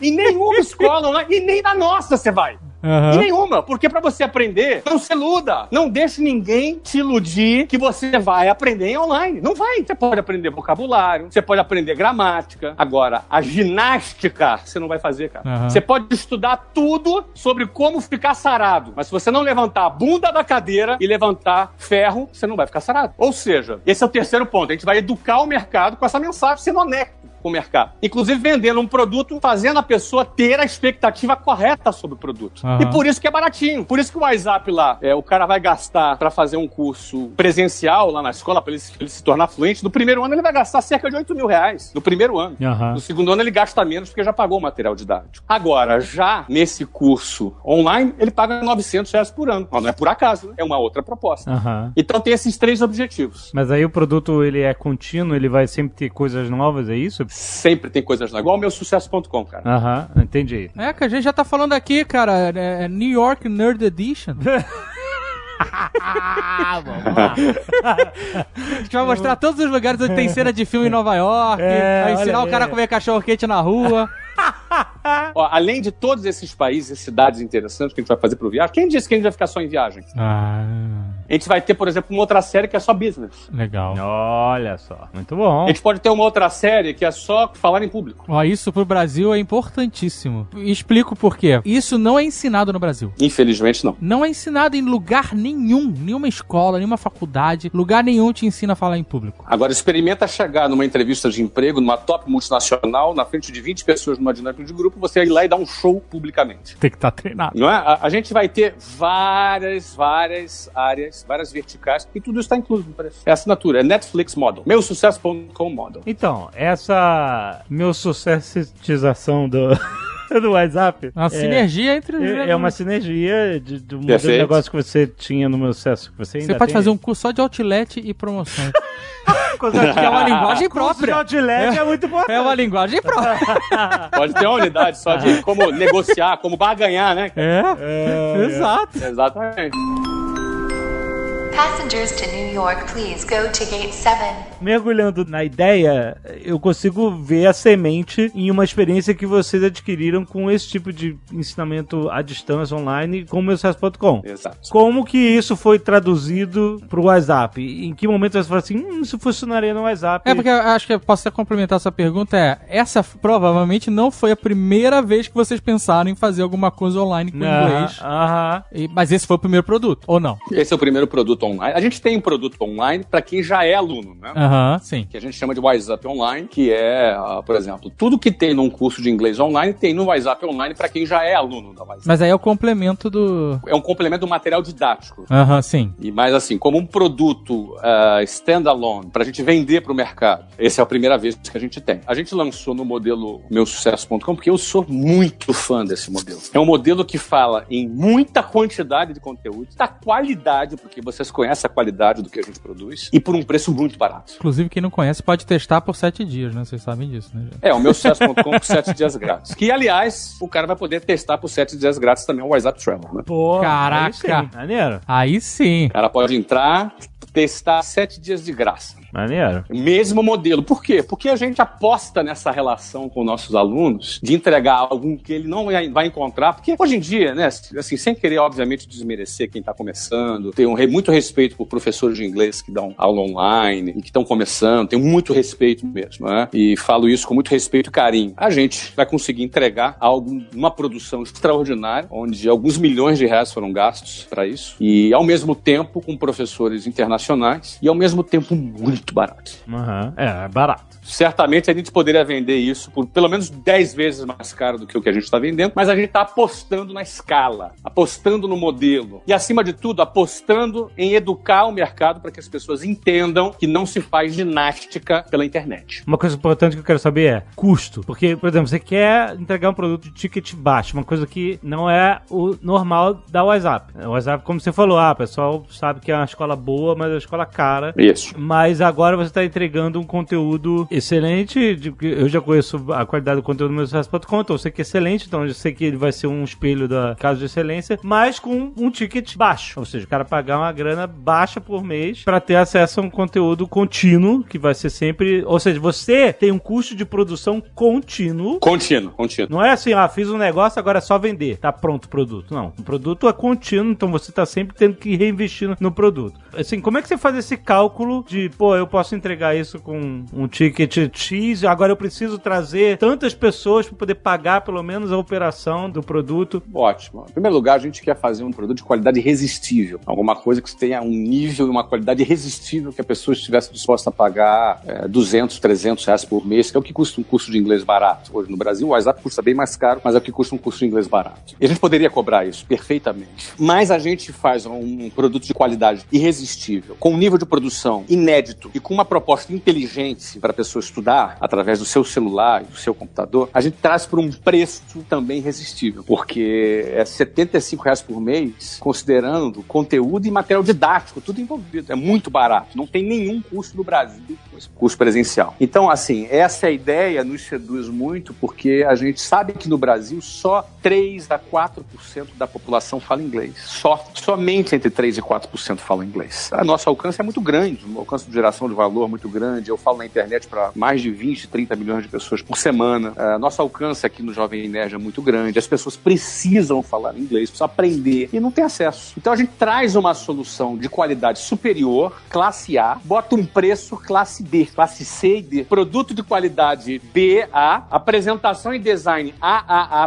Em nenhuma escola online, e nem na nossa você vai. Em nenhuma, porque para você aprender, não se iluda. Não deixe ninguém te iludir que você vai aprender em online. Não vai. Você pode aprender vocabulário, você pode aprender gramática. Agora, a ginástica você não vai fazer, cara. Aham. Você pode estudar tudo sobre como ficar sarado, mas se você não levantar a bunda da cadeira e levantar ferro, você não vai ficar sarado. Ou seja, esse é o terceiro ponto. A gente vai educar o mercado com essa mensagem, sendo honesto com o mercado. Inclusive vendendo um produto, fazendo a pessoa ter a expectativa correta sobre o produto. Aham. E por isso que é baratinho. Por isso que o WhatsApp lá, é, o cara vai gastar pra fazer um curso presencial lá na escola, pra ele, se- ele se tornar fluente. No primeiro ano ele vai gastar cerca de 8 mil reais. No primeiro ano. Aham. No segundo ano ele gasta menos porque já pagou o material didático. Agora, já nesse curso online, ele paga 900 reais por ano. Mas não é por acaso, né? é uma outra proposta. Aham. Então tem esses três objetivos. Mas aí o produto ele é contínuo, ele vai sempre ter coisas novas, é isso? Sempre tem coisas novas. Igual o meu sucesso.com, cara. Aham, entendi. É, que a gente já tá falando aqui, cara, é New York Nerd Edition. A gente vai mostrar todos os lugares onde tem cena de filme em Nova York, É, vai ensinar olha o cara a comer cachorro quente na rua. Ó, além de todos esses países e cidades interessantes que a gente vai fazer pro viagem, quem disse que a gente vai ficar só em viagem? Ah. A gente vai ter, por exemplo, uma outra série que é só business. Legal. Olha só, muito bom. A gente pode ter uma outra série que é só falar em público. Ó, isso pro Brasil é importantíssimo. Explico por quê. Isso não é ensinado no Brasil. Infelizmente, não. Não é ensinado em lugar nenhum, nenhuma escola, nenhuma faculdade, lugar nenhum te ensina a falar em público. Agora, experimenta chegar numa entrevista de emprego, numa top multinacional, na frente de 20 pessoas numa dinâmica de grupo, você ir lá e dar um show publicamente. Tem que estar treinado. Não é? A, a gente vai ter várias, várias áreas, várias verticais, e tudo isso está incluso no preço. É assinatura, é Netflix Model. Meusucesso.com Model. Então, essa meu sucessização do, do WhatsApp. Uma sinergia entre os É, é uma sinergia de, de Perfeito. negócio que você tinha no meu sucesso. Que você ainda Você pode tem. fazer um curso só de outlet e promoção. é uma linguagem Curso de própria. outlet é, muito importante. É uma linguagem própria. Pode ter uma unidade só de como negociar, como barganhar, né? É, exato. Exatamente. Passengers to New York, please go to gate 7. Mergulhando na ideia, eu consigo ver a semente em uma experiência que vocês adquiriram com esse tipo de ensinamento à distância online com o meusucesso.com. Exato. Como que isso foi traduzido pro WhatsApp? Em que momento você fala assim, hum, isso funcionaria no WhatsApp? É porque eu acho que eu posso até complementar essa pergunta. É, essa provavelmente não foi a primeira vez que vocês pensaram em fazer alguma coisa online com Aham, inglês. Aham. E- mas esse foi o primeiro produto, ou não? Esse é o primeiro produto online. A gente tem um produto online para quem já é aluno, né? Aham, sim. Que a gente chama de WhatsApp Online, que é, ah, por exemplo, tudo que tem num curso de inglês online tem no WhatsApp Online para quem já é aluno da WhatsApp. Mas aí é o complemento do. É um complemento do material didático. Aham, sim. E mais assim, como um produto ah, standalone para a gente vender para o mercado, essa é a primeira vez que a gente tem. A gente lançou no modelo meusucesso.com porque eu sou muito fã desse modelo. É um modelo que fala em muita quantidade de conteúdo, da qualidade, porque vocês conhecem a qualidade do que a gente produz, e por um preço muito barato. Inclusive, quem não conhece pode testar por sete dias, né? Vocês sabem disso, né? gente? É, o meu sucesso.com por 7 dias grátis. Que, aliás, o cara vai poder testar por 7 dias grátis também o WhatsApp Travel, né? Pô, Caraca. aí sim, Maneiro, Aí sim. O cara pode entrar, testar 7 dias de graça. Maneiro. Mesmo modelo. Por quê? Porque a gente aposta nessa relação com nossos alunos de entregar algo que ele não vai encontrar. Porque hoje em dia, né, assim, sem querer, obviamente, desmerecer quem está começando, tenho muito respeito por professores de inglês que dão aula online e que estão começando, tenho muito respeito mesmo, né? E falo isso com muito respeito e carinho. A gente vai conseguir entregar algo, uma produção extraordinária, onde alguns milhões de reais foram gastos para isso, e ao mesmo tempo com professores internacionais, e ao mesmo tempo muito barato. Aham. É, é barato. Certamente a gente poderia vender isso por pelo menos 10 vezes mais caro do que o que a gente está vendendo, mas a gente está apostando na escala, apostando no modelo e, acima de tudo, apostando em educar o mercado para que as pessoas entendam que não se faz ginástica pela internet. Uma coisa importante que eu quero saber é custo. Porque, por exemplo, você quer entregar um produto de ticket baixo, uma coisa que não é o normal da WhatsApp. O WhatsApp, como você falou, ah, o pessoal sabe que é uma escola boa, mas é uma escola cara. Isso. Mas agora você está entregando um conteúdo excelente. de- Eu já conheço a qualidade do conteúdo do meu sucesso.com, então eu sei que é excelente, então eu sei que ele vai ser um espelho da casa de excelência, mas com um ticket baixo. Ou seja, o cara pagar uma grana baixa por mês para ter acesso a um conteúdo contínuo, que vai ser sempre. Ou seja, você tem um custo de produção contínuo. Contínuo, contínuo. Não é assim, ah, fiz um negócio, agora é só vender. Tá pronto o produto. Não. O produto é contínuo, então você tá sempre tendo que reinvestir no, no produto. Assim, como é que você faz esse cálculo de, pô, eu posso entregar isso com um ticket X, agora eu preciso trazer tantas pessoas para poder pagar pelo menos a operação do produto? Ótimo. Em primeiro lugar, a gente quer fazer um produto de qualidade irresistível. Alguma coisa que tenha um nível e uma qualidade irresistível que a pessoa estivesse disposta a pagar é, 200, 300 reais por mês, que é o que custa um curso de inglês barato. Hoje no Brasil, o WhatsApp custa bem mais caro, mas é o que custa um curso de inglês barato. E a gente poderia cobrar isso perfeitamente. Mas a gente faz um produto de qualidade irresistível, com um nível de produção inédito e com uma proposta inteligente para a pessoa estudar através do seu celular e do seu computador, a gente traz por um preço também irresistível, porque é 75 reais por mês, considerando conteúdo e material didático, tudo envolvido. É muito barato, não tem nenhum custo no Brasil curso presencial. Então, assim, essa ideia nos seduz muito porque a gente sabe que no Brasil só 3 a 4% da população fala inglês. Só, somente entre 3 e 4% fala inglês. A nosso alcance é muito grande, um alcance de geração de valor muito grande. Eu falo na internet para mais de 20, 30 milhões de pessoas por semana. Uh, nosso alcance aqui no Jovem Nerd é muito grande. As pessoas precisam falar inglês, precisam aprender e não tem acesso. Então a gente traz uma solução de qualidade superior, classe A, bota um preço classe B, classe C e D. Produto de qualidade BA, apresentação e design AAA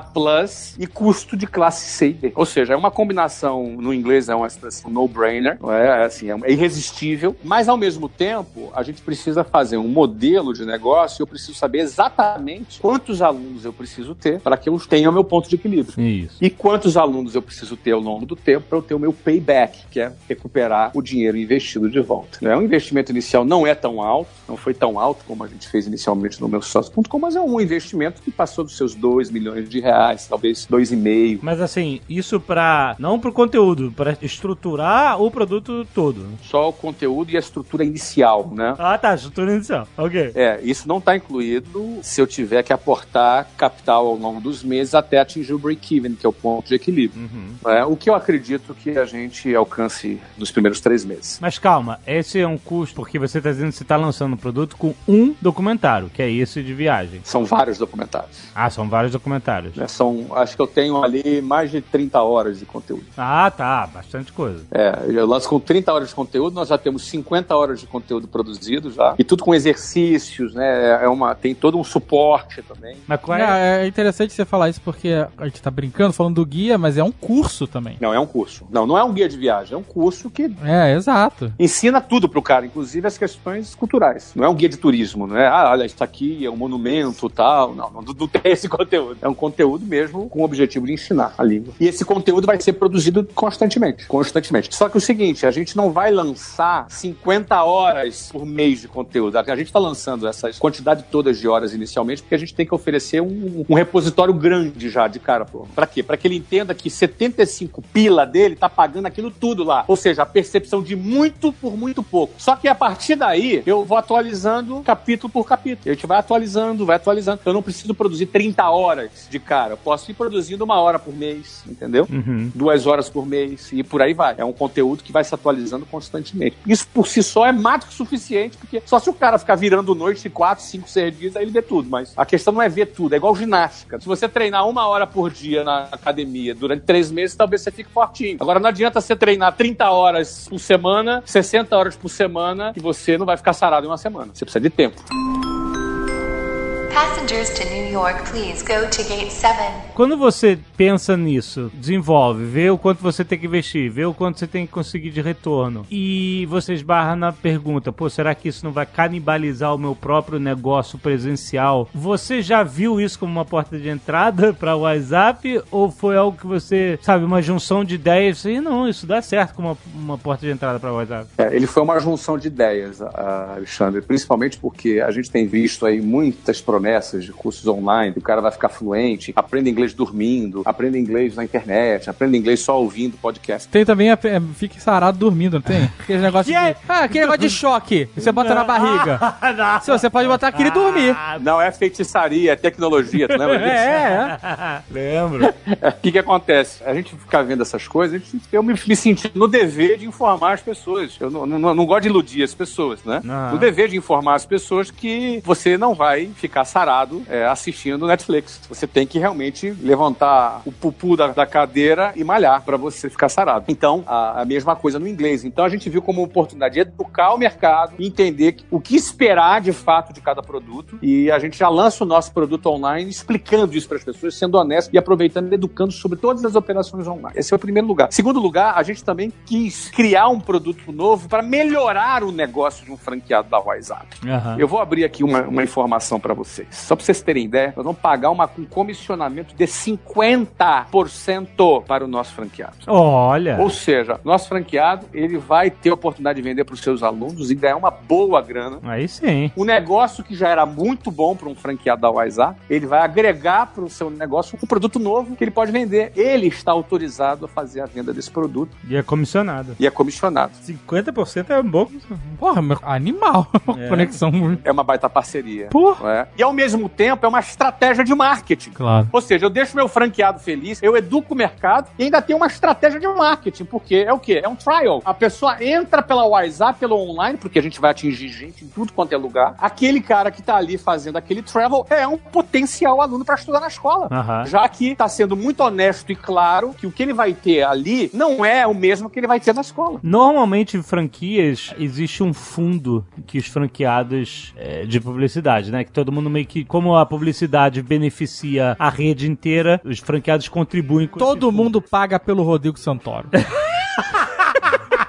e custo de classe C e D. Ou seja, é uma combinação, no inglês é uma expressão no-brainer, é assim, é irresistível, mas ao mesmo tempo a gente precisa fazer um modelo de negócio e eu preciso saber exatamente quantos alunos eu preciso ter para que eu tenha o meu ponto de equilíbrio. Isso. E quantos alunos eu preciso ter ao longo do tempo para eu ter o meu payback, que é recuperar o dinheiro investido de volta. Né? O investimento inicial não é tão alto, não foi tão alto como a gente fez inicialmente no meu sócio.com, mas é um investimento que passou dos seus 2 milhões de reais, talvez 2,5. Mas assim, isso pra. Não pro conteúdo, pra estruturar o produto todo. Só o conteúdo e a estrutura inicial, né? Ah, tá, estrutura inicial. Ok. É, isso não está incluído se eu tiver que aportar capital ao longo dos meses até atingir o break-even, que é o ponto de equilíbrio. Uhum. É, o que eu acredito que a gente alcance nos primeiros três meses. Mas calma, esse é um custo, porque você tá dizendo que você tá lançando um produto com um documentário, que é esse de viagem. São vários documentários. Ah, são vários documentários. né? São, acho que eu tenho ali mais de 30 horas de conteúdo. Ah, tá, bastante coisa. É, eu lanço com 30 horas de conteúdo, nós já temos 50 horas de conteúdo produzido já. E tudo com exercícios, né? É uma, tem todo um suporte também. Mas qual é? É, é interessante você falar isso porque a gente tá brincando, falando do guia, mas é um curso também. Não, é um curso. Não, não é um guia de viagem, é um curso que É, exato. ensina tudo pro cara, inclusive as questões culturais. Não é um guia de turismo, não é? Ah, olha, isso aqui é um monumento tal. Não, não, não tem esse conteúdo. É um conteúdo mesmo com o objetivo de ensinar a língua. E esse conteúdo vai ser produzido constantemente. Constantemente. Só que o seguinte, a gente não vai lançar 50 horas por mês de conteúdo. A gente está lançando essa quantidade todas de horas inicialmente porque a gente tem que oferecer um, um repositório grande já de cara. Pô. Pra quê? Pra que ele entenda que 75 pila dele tá pagando aquilo tudo lá. Ou seja, a percepção de muito por muito pouco. Só que a partir daí, eu vou atualizando capítulo por capítulo. A gente vai atualizando, vai atualizando. Eu não preciso produzir 30 horas de cara. Eu posso ir produzindo uma hora por mês, entendeu? Uhum. Duas horas por mês e por aí vai. É um conteúdo que vai se atualizando constantemente. Isso por si só é que suficiente, porque só se o cara ficar virando noite quatro, cinco, seis dias, aí ele vê tudo. Mas a questão não é ver tudo, é igual ginástica. Se você treinar uma hora por dia na academia durante três meses, talvez você fique fortinho. Agora não adianta você treinar 30 horas por semana, 60 horas por semana, que você não vai ficar sarado em uma semana. Você precisa de tempo. Passengers to New York, please go to gate 7. Quando você pensa nisso, desenvolve, vê o quanto você tem que investir, vê o quanto você tem que conseguir de retorno, e você esbarra na pergunta, pô, será que isso não vai canibalizar o meu próprio negócio presencial? Você já viu isso como uma porta de entrada para o WhatsApp ou foi algo que você, sabe, uma junção de ideias e não, isso dá certo como uma, uma porta de entrada para o WhatsApp? É, ele foi uma junção de ideias, a- Alexandre, principalmente porque a gente tem visto aí muitas promessas de cursos online, que o cara vai ficar fluente, aprende inglês dormindo, aprende inglês na internet, aprende inglês só ouvindo podcast. Tem também, a, é, fique sarado dormindo, não tem? Aquele negócio é? de... Ah, aquele negócio de choque. que Você bota na barriga. Se você pode botar aquele e dormir. Não é feitiçaria, é tecnologia, tu lembra disso? É, é. Lembro. O que que acontece? A gente ficar vendo essas coisas, a gente- eu me, me senti no dever de informar as pessoas. Eu não, não, não gosto de iludir as pessoas, né? No dever de informar as pessoas que você não vai ficar sarado é, assistindo Netflix. Você tem que realmente levantar o pupu da, da cadeira e malhar para você ficar sarado. Então, a, a mesma coisa no inglês. Então, a gente viu como oportunidade de educar o mercado entender o que esperar de fato de cada produto. E a gente já lança o nosso produto online explicando isso para as pessoas, sendo honesto e aproveitando e educando sobre todas as operações online. Esse é o primeiro lugar. Segundo lugar, a gente também quis criar um produto novo para melhorar o negócio de um franqueado da WhatsApp. Aham. Eu vou abrir aqui uma, uma informação para vocês. Só para vocês terem ideia, nós vamos pagar uma, um comissionamento de 50% para o nosso franqueado. Olha. Ou seja, nosso franqueado ele vai ter a oportunidade de vender para os seus alunos e ganhar uma boa grana. Aí sim. O negócio que já era muito bom para um franqueado da WhatsApp, ele vai agregar para o seu negócio um produto novo que ele pode vender. Ele está autorizado a fazer a venda desse produto E é comissionado. e é comissionado. 50% é bom. Porra, meu, animal. É. Conexão muito. É uma baita parceria. Porra. é? E ao mesmo tempo é uma estratégia de marketing. Claro. Ou seja, eu deixo meu franqueado feliz, eu educo o mercado e ainda tem uma estratégia de marketing, porque é o quê? É um trial. A pessoa entra pela WhatsApp, pelo online, porque a gente vai atingir gente em tudo quanto é lugar. Aquele cara que tá ali fazendo aquele travel é um potencial aluno para estudar na escola. Aham. Já que tá sendo muito honesto e claro que o que ele vai ter ali não é o mesmo que ele vai ter na escola. Normalmente em franquias existe um fundo que os franqueados é, de publicidade, né? Que todo mundo meio que, como a publicidade beneficia a rede inteira, os franqueados contribuem com Todo mundo paga pelo Rodrigo Santoro.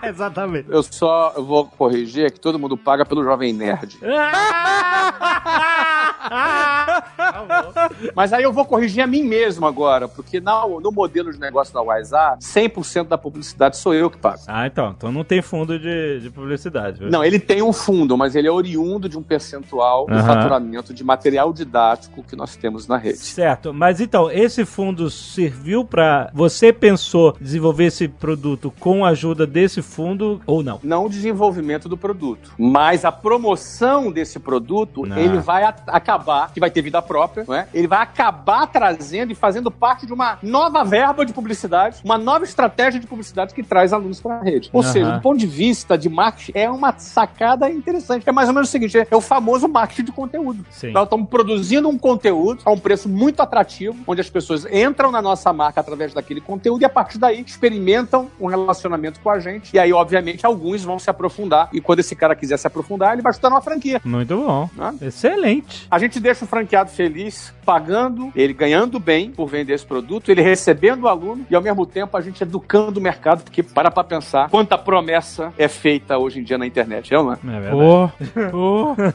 Exatamente. Eu só vou corrigir é que todo mundo paga pelo Jovem Nerd. Mas aí eu vou corrigir a mim mesmo agora, porque na- no modelo de negócio da WhatsApp, 100% da publicidade sou eu que pago. Ah, então. Então não tem fundo de, de publicidade. viu? Não, ele tem um fundo, mas ele é oriundo de um percentual do Aham. faturamento de material didático que nós temos na rede. Certo, mas então, esse fundo serviu pra. Você pensou desenvolver esse produto com a ajuda desse fundo ou não? Não o desenvolvimento do produto, mas a promoção desse produto, Ah. ele vai a- acabar, que vai ter vida própria, é? ele vai acabar trazendo e fazendo parte de uma nova verba de publicidade, uma nova estratégia de publicidade que traz alunos para a rede. Ou Aham. seja, do ponto de vista de marketing, é uma sacada interessante. É mais ou menos o seguinte: é, é o famoso marketing de conteúdo. Sim. Nós estamos produzindo um conteúdo a um preço muito atrativo, onde as pessoas entram na nossa marca através daquele conteúdo e a partir daí experimentam um relacionamento com a gente. E aí, obviamente, alguns vão se aprofundar. E quando esse cara quiser se aprofundar, ele vai estudar numa franquia. Muito bom. né? Excelente. A gente deixa o franqueado feliz, pagando, ele ganhando bem por vender esse produto, ele recebendo o aluno e ao mesmo tempo a gente educando o mercado, porque para pra pensar quanta promessa é feita hoje em dia na internet, não é? É verdade. Ô, ô.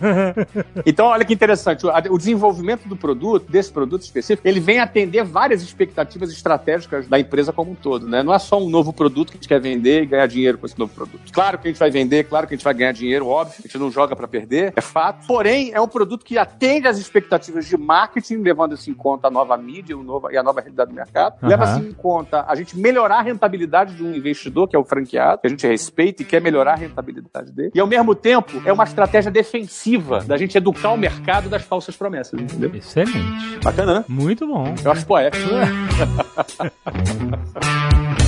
Então, olha que interessante. O desenvolvimento do produto, desse produto específico, ele vem atender várias expectativas estratégicas da empresa como um todo, né? Não é só um novo produto que a gente quer vender e ganhar dinheiro com esse novo produto. Claro que a gente vai vender, claro que a gente vai ganhar dinheiro, óbvio. A gente não joga para perder, é fato. Porém, é um produto que atende às expectativas de marketing, levando-se em conta a nova mídia o novo- e a nova realidade do mercado. Aham. Leva-se em conta a gente melhorar a rentabilidade de um investidor, que é o franqueado, que a gente respeita e quer melhorar a rentabilidade dele. E, ao mesmo tempo, é uma estratégia defensiva da gente educar o mercado das falsas promessas, entendeu? Excelente. Bacana, né? Muito bom. Eu acho poético.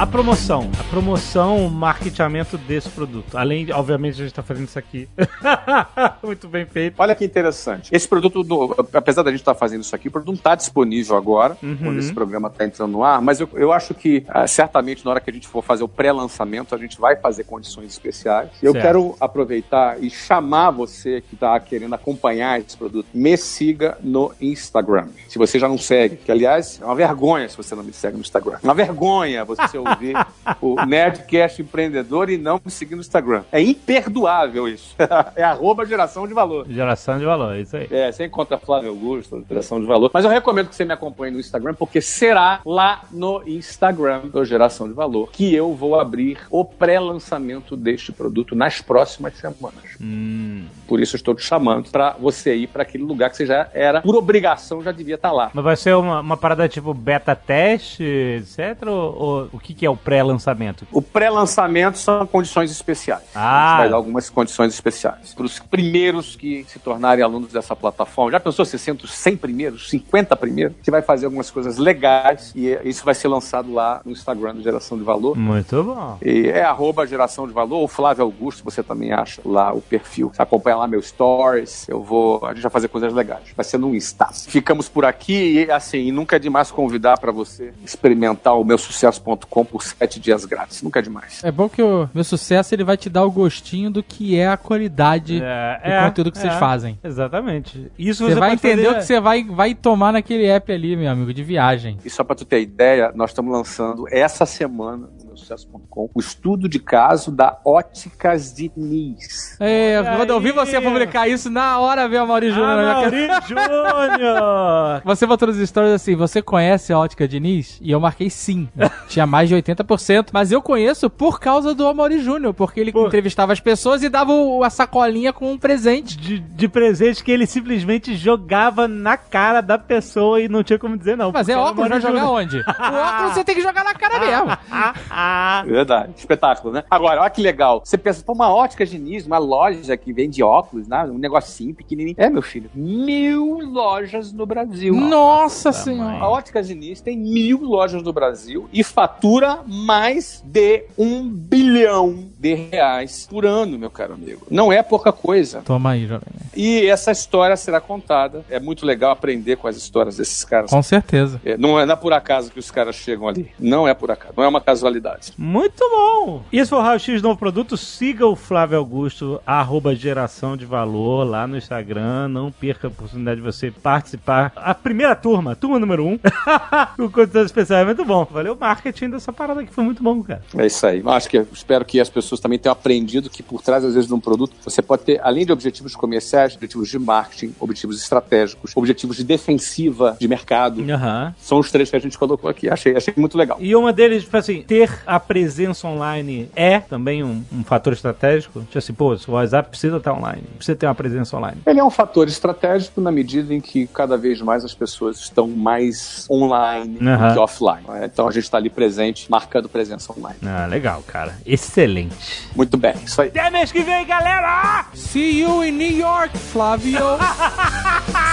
A promoção. A promoção, o marketeamento desse produto. Além, de, obviamente, a gente tá fazendo isso aqui. Muito bem feito. Olha que interessante. Esse produto, do- apesar da gente estar fazendo isso aqui, o produto não está disponível agora, Uhum. quando esse programa está entrando no ar, mas eu, eu acho que ah, certamente na hora que a gente for fazer o pré-lançamento, a gente vai fazer condições especiais. Eu Certo. quero aproveitar e chamar você que está querendo acompanhar esse produto, me siga no Instagram. Se você já não segue, que aliás é uma vergonha se você não me segue no Instagram. Uma vergonha você ouvir o Nerdcast Empreendedor e não me seguir no Instagram. É imperdoável isso. é arroba geração de valor. Geração de valor, isso aí. É, você encontra Flávio Augusto, Geração de Valor. Mas eu recomendo que você me acompanhe no Instagram, porque será lá no Instagram do Geração de Valor que eu vou abrir o pré-lançamento deste produto nas próximas semanas. Hum. Por isso eu estou te chamando para você ir para aquele lugar que você já era, por obrigação, já devia estar lá. Mas vai ser uma, uma parada tipo beta teste, etc? Ou, ou o que, que é o pré-lançamento? O pré-lançamento são condições especiais. Ah. A gente vai dar algumas condições especiais. Para os primeiros que se tornarem alunos dessa plataforma. Já pensou 60, 100 primeiros, 50 primeiros? Você vai fazer algumas coisas legais e isso vai ser lançado lá no Instagram do Geração de Valor. Muito bom. E é arroba geração de valor, ou Flávio Augusto, você também acha lá o perfil. Você acompanha lá meus stories, eu vou. A gente vai fazer coisas legais. Vai ser no Insta. Ficamos por aqui e assim, nunca é demais convidar para você experimentar o meu sucesso.com por sete dias grátis. Nunca é demais. É bom que o meu sucesso ele vai te dar o gostinho do que é a qualidade É, do conteúdo que vocês fazem. Exatamente. Isso Você vai pode entender fazer- o que você vai, vai tomar naquele app ali, meu amigo, de viagem. E só para tu ter ideia, nós estamos lançando essa semana sucesso.com, o estudo de caso da Óticas Diniz. É, Olha quando eu vi você publicar isso, na hora veio a Mauri Júnior. Ah, na minha Mauri Júnior! Você botou nos stories assim, você conhece a ótica Diniz? E eu marquei sim. Tinha mais de 80%, mas eu conheço por causa do Amaury Júnior, porque ele Pô. entrevistava as pessoas e dava o- a sacolinha com um presente. De, de presente que ele simplesmente jogava na cara da pessoa e não tinha como dizer não. Mas é óculos, vai jogar Júnior. onde? O óculos você tem que jogar na cara mesmo. Ah, ah. Verdade, espetáculo, né? Agora, olha que legal. Você pensa, pô, uma ótica Diniz, uma loja que vende óculos, né? Um negocinho pequenininho. É, meu filho, mil lojas no Brasil. Nossa senhora. A Ótica Diniz tem mil lojas no Brasil e fatura mais de um bilhão de reais por ano, meu caro amigo. Não é pouca coisa. Toma aí, jovem. E essa história será contada. É muito legal aprender com as histórias desses caras. Com certeza. É, não é não é por acaso que os caras chegam ali. Não é por acaso. Não é uma casualidade. Muito bom! Isso foi o Raio X Novo Produto. Siga o Flávio Augusto, arroba geração de valor lá no Instagram. Não perca a oportunidade de você participar. A primeira turma, turma número um, o conteúdo especial é muito bom. Valeu o marketing dessa parada que foi muito bom, cara. É isso aí. Eu acho que espero que as pessoas também tenham aprendido que por trás, às vezes, de um produto, você pode ter, além de objetivos comerciais, objetivos de marketing, objetivos estratégicos, objetivos de defensiva de mercado. Aham. São os três que a gente colocou aqui. Achei, achei muito legal. E uma deles, tipo assim, ter a presença online é também um, um fator estratégico? Tipo assim, pô, o WhatsApp precisa estar online, precisa ter uma presença online. Ele é um fator estratégico na medida em que cada vez mais as pessoas estão mais online Aham. do que offline. Então a gente está ali presente, marcando presença online. Ah, legal, cara. Excelente. Muito bem, isso aí. Até mês que vem, galera! See you in New York, Flávio.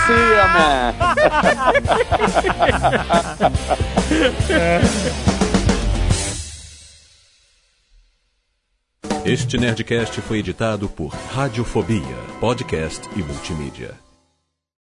See ya, man. Este Nerdcast foi editado por Radiofobia, podcast e multimídia.